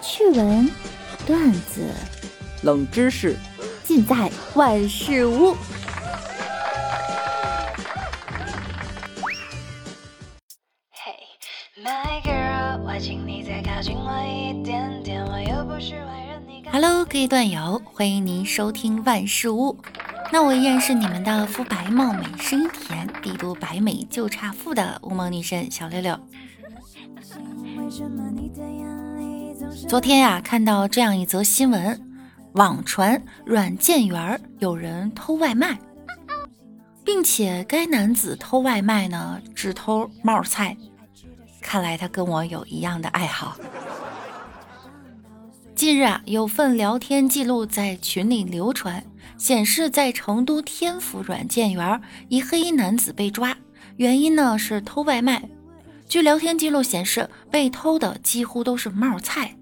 趣闻、段子、冷知识，尽在万事屋。Hello，各位段友，欢迎您收听万事屋。那我依然是你们的肤白貌美、声音甜、帝都白美就差富的乌蒙女神小六六。昨天呀，看到这样一则新闻，网传软件园有人偷外卖，并且该男子偷外卖呢，只偷冒菜。看来他跟我有一样的爱好。近日啊，有份聊天记录在群里流传，显示在成都天府软件园，一黑衣男子被抓，原因呢是偷外卖。据聊天记录显示，被偷的几乎都是冒菜。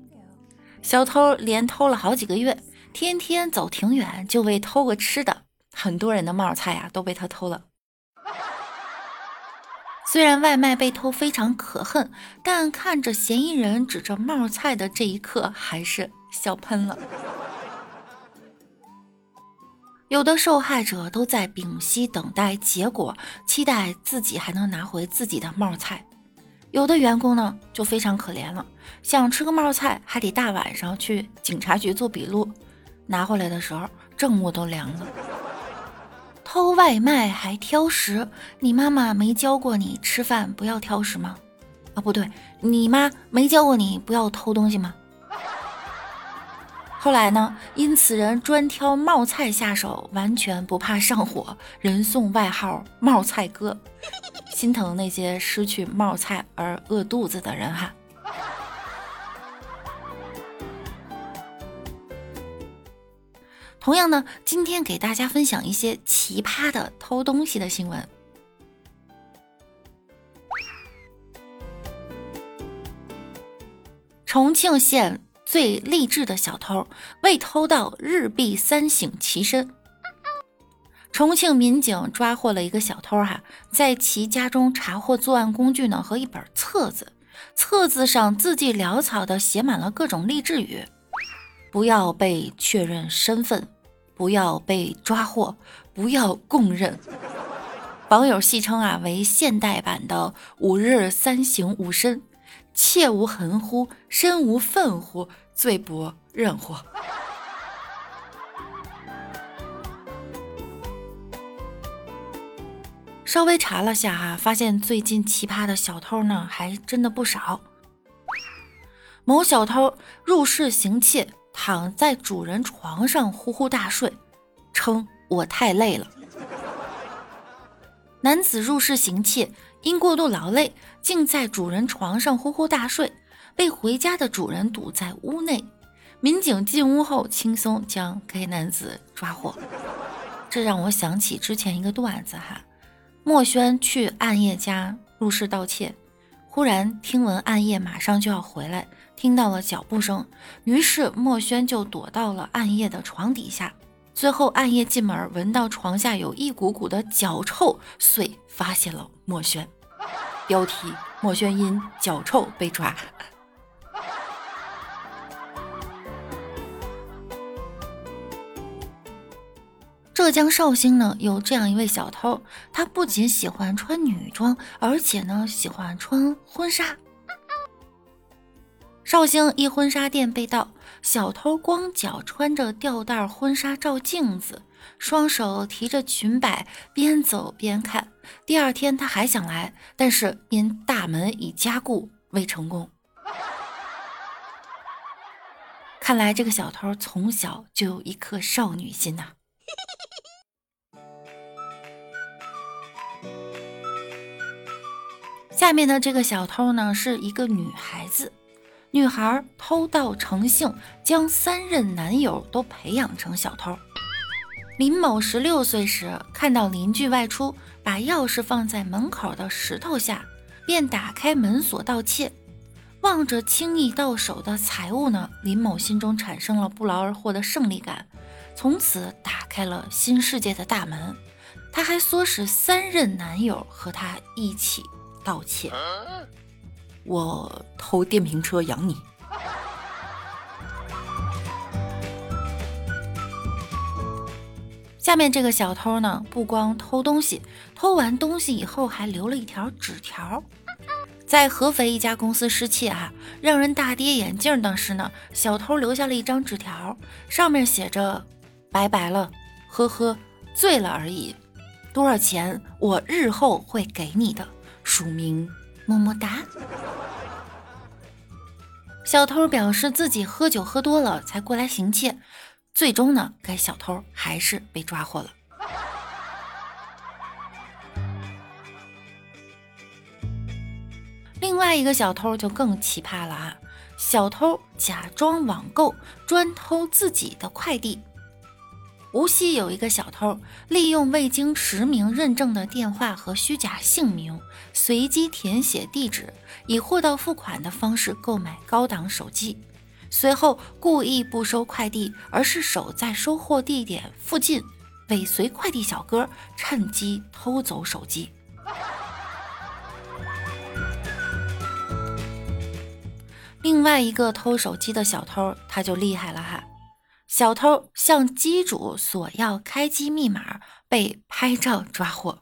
小偷连偷了好几个月，天天走挺远就为偷个吃的。很多人的冒菜呀都被他偷了。虽然外卖被偷非常可恨，但看着嫌疑人指着冒菜的这一刻，还是笑喷了。有的受害者都在屏息等待结果，期待自己还能拿回自己的冒菜。有的员工呢就非常可怜了，想吃个冒菜还得大晚上去警察局做笔录，拿回来的时候正午都凉了。偷外卖还挑食，你妈妈没教过你吃饭不要挑食吗？啊，不对，你妈没教过你不要偷东西吗？后来呢，因此人专挑冒菜下手，完全不怕上火，人送外号“冒菜哥”。心疼那些失去冒菜而饿肚子的人哈。同样呢，今天给大家分享一些奇葩的偷东西的新闻。重庆县最励志的小偷，为偷盗日币三省其身。重庆民警抓获了一个小偷，哈，在其家中查获作案工具呢和一本册子，册子上字迹潦草的写满了各种励志语：不要被确认身份，不要被抓获，不要供认。网友戏称啊为现代版的五日三省吾身，切无横乎，身无愤乎，罪不认乎。稍微查了下哈，发现最近奇葩的小偷呢还真的不少。某小偷入室行窃，躺在主人床上呼呼大睡，称我太累了。男子入室行窃，因过度劳累，竟在主人床上呼呼大睡，被回家的主人堵在屋内。民警进屋后，轻松将该男子抓获。这让我想起之前一个段子哈。墨轩去暗夜家入室盗窃，忽然听闻暗夜马上就要回来，听到了脚步声，于是墨轩就躲到了暗夜的床底下。最后暗夜进门，闻到床下有一股股的脚臭，遂发现了墨轩。标题：墨轩因脚臭被抓。浙江绍兴呢，有这样一位小偷，他不仅喜欢穿女装，而且呢喜欢穿婚纱。绍兴一婚纱店被盗，小偷光脚穿着吊带婚纱照镜子，双手提着裙摆，边走边看。第二天他还想来，但是因大门已加固，未成功。看来这个小偷从小就有一颗少女心呐。下面的这个小偷呢，是一个女孩子。女孩偷盗成性，将三任男友都培养成小偷。林某十六岁时，看到邻居外出，把钥匙放在门口的石头下，便打开门锁盗窃。望着轻易到手的财物呢，林某心中产生了不劳而获的胜利感，从此打开了新世界的大门。他还唆使三任男友和他一起。道歉。我偷电瓶车养你。下面这个小偷呢，不光偷东西，偷完东西以后还留了一条纸条。在合肥一家公司失窃啊，让人大跌眼镜。当时呢，小偷留下了一张纸条，上面写着，拜拜了，呵呵，醉了而已。多少钱？我日后会给你的。署名么么哒。小偷表示自己喝酒喝多了才过来行窃，最终呢，该小偷还是被抓获了。另外一个小偷就更奇葩了啊！小偷假装网购，专偷自己的快递。无锡有一个小偷，利用未经实名认证的电话和虚假姓名，随机填写地址，以货到付款的方式购买高档手机。随后故意不收快递，而是守在收货地点附近，尾随快递小哥，趁机偷走手机。另外一个偷手机的小偷，他就厉害了哈！小偷向机主索要开机密码，被拍照抓获。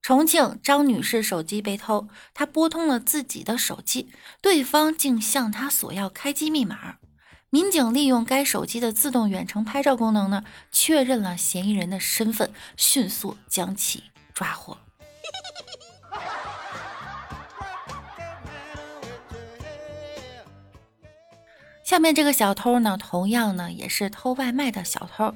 重庆张女士手机被偷，她拨通了自己的手机，对方竟向她索要开机密码。民警利用该手机的自动远程拍照功能呢，确认了嫌疑人的身份，迅速将其抓获。下面这个小偷呢，同样呢也是偷外卖的小偷。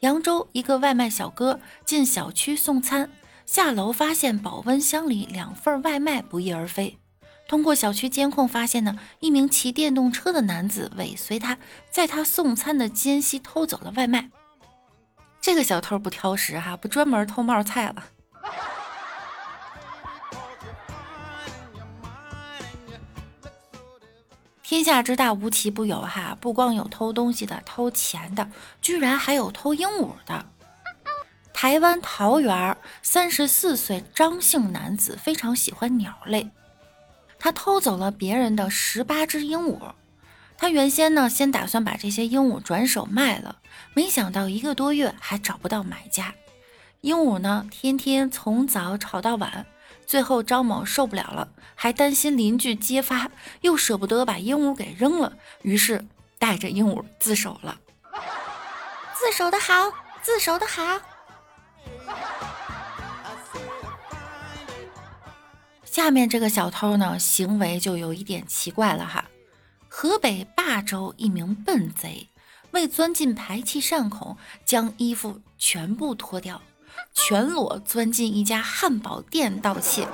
扬州一个外卖小哥进小区送餐，下楼发现保温箱里两份外卖不翼而飞。通过小区监控发现呢，一名骑电动车的男子尾随他，在他送餐的间隙偷走了外卖。这个小偷不挑食哈，不专门偷冒菜了。天下之大，无奇不有哈！不光有偷东西的、偷钱的，居然还有偷鹦鹉的。台湾桃园三十四岁张姓男子非常喜欢鸟类，他偷走了别人的十八只鹦鹉。他原先呢，先打算把这些鹦鹉转手卖了，没想到一个多月还找不到买家。鹦鹉呢，天天从早吵到晚。最后张某受不了了，还担心邻居揭发，又舍不得把鹦鹉给扔了，于是带着鹦鹉自首了。自首的好，自首的好。下面这个小偷呢，行为就有一点奇怪了哈。河北霸州一名笨贼，为钻进排气扇孔，将衣服全部脱掉。全裸钻进一家汉堡店盗窃，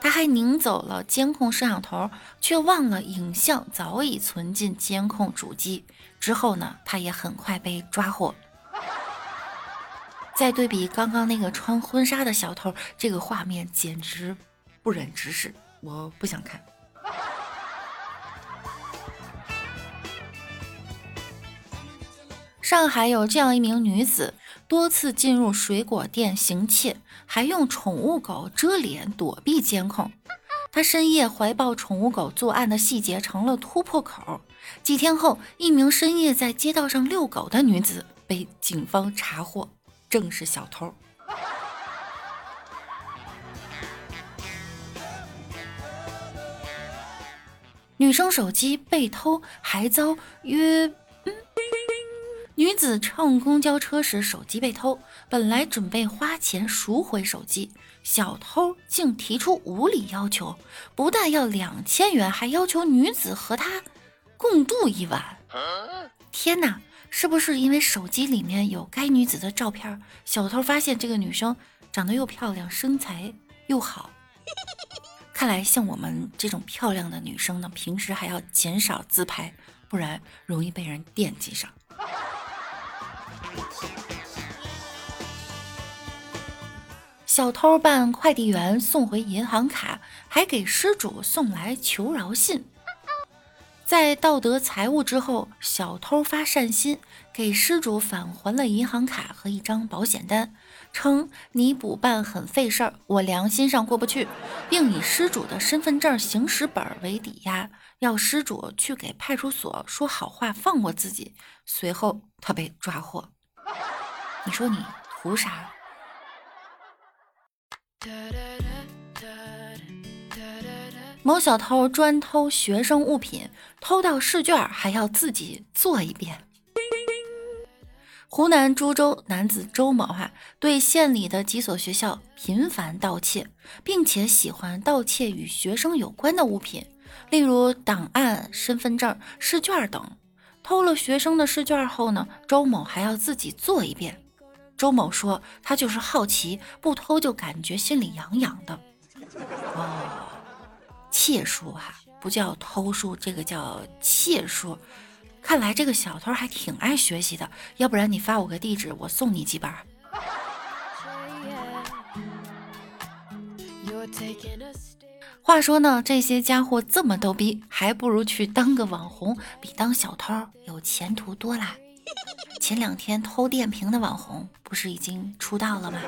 他还拧走了监控摄像头，却忘了影像早已存进监控主机。之后呢，他也很快被抓获。再对比刚刚那个穿婚纱的小偷，这个画面简直不忍直视，我不想看。上海有这样一名女子。多次进入水果店行窃，还用宠物狗遮脸躲避监控。他深夜怀抱宠物狗作案的细节成了突破口。几天后，一名深夜在街道上遛狗的女子被警方查获，正是小偷。女生手机被偷，还遭约。女子乘公交车时手机被偷，本来准备花钱赎回手机，小偷竟提出无理要求，不但要两千元，还要求女子和他共度一晚。天哪，是不是因为手机里面有该女子的照片？小偷发现这个女生长得又漂亮，身材又好。看来像我们这种漂亮的女生呢，平时还要减少自拍，不然容易被人惦记上。小偷办快递员送回银行卡，还给失主送来求饶信。在盗得财物之后，小偷发善心，给失主返还了银行卡和一张保险单，称你补办很费事儿，我良心上过不去，并以失主的身份证、行驶本为抵押，要失主去给派出所说好话，放过自己。随后他被抓获。你说你图啥？某小偷专偷学生物品，偷到试卷还要自己做一遍。湖南株洲男子周某哈对县里的几所学校频繁盗窃，并且喜欢盗窃与学生有关的物品，例如档案、身份证、试卷等。偷了学生的试卷后呢，周某还要自己做一遍。周某说：“他就是好奇，不偷就感觉心里痒痒的。”窃书哈，不叫偷书，这个叫窃书。看来这个小偷还挺爱学习的，要不然你发我个地址，我送你几本。话说呢，这些家伙这么逗逼，还不如去当个网红，比当小偷有前途多啦。前两天偷电瓶的网红不是已经出道了吗？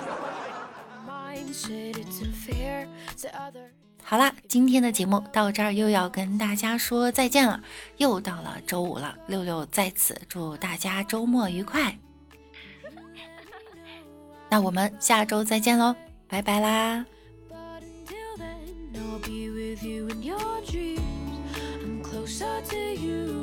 好啦，今天的节目到这儿又要跟大家说再见了。又到了周五了，六六在此祝大家周末愉快。那我们下周再见喽，拜拜啦。Closer to you.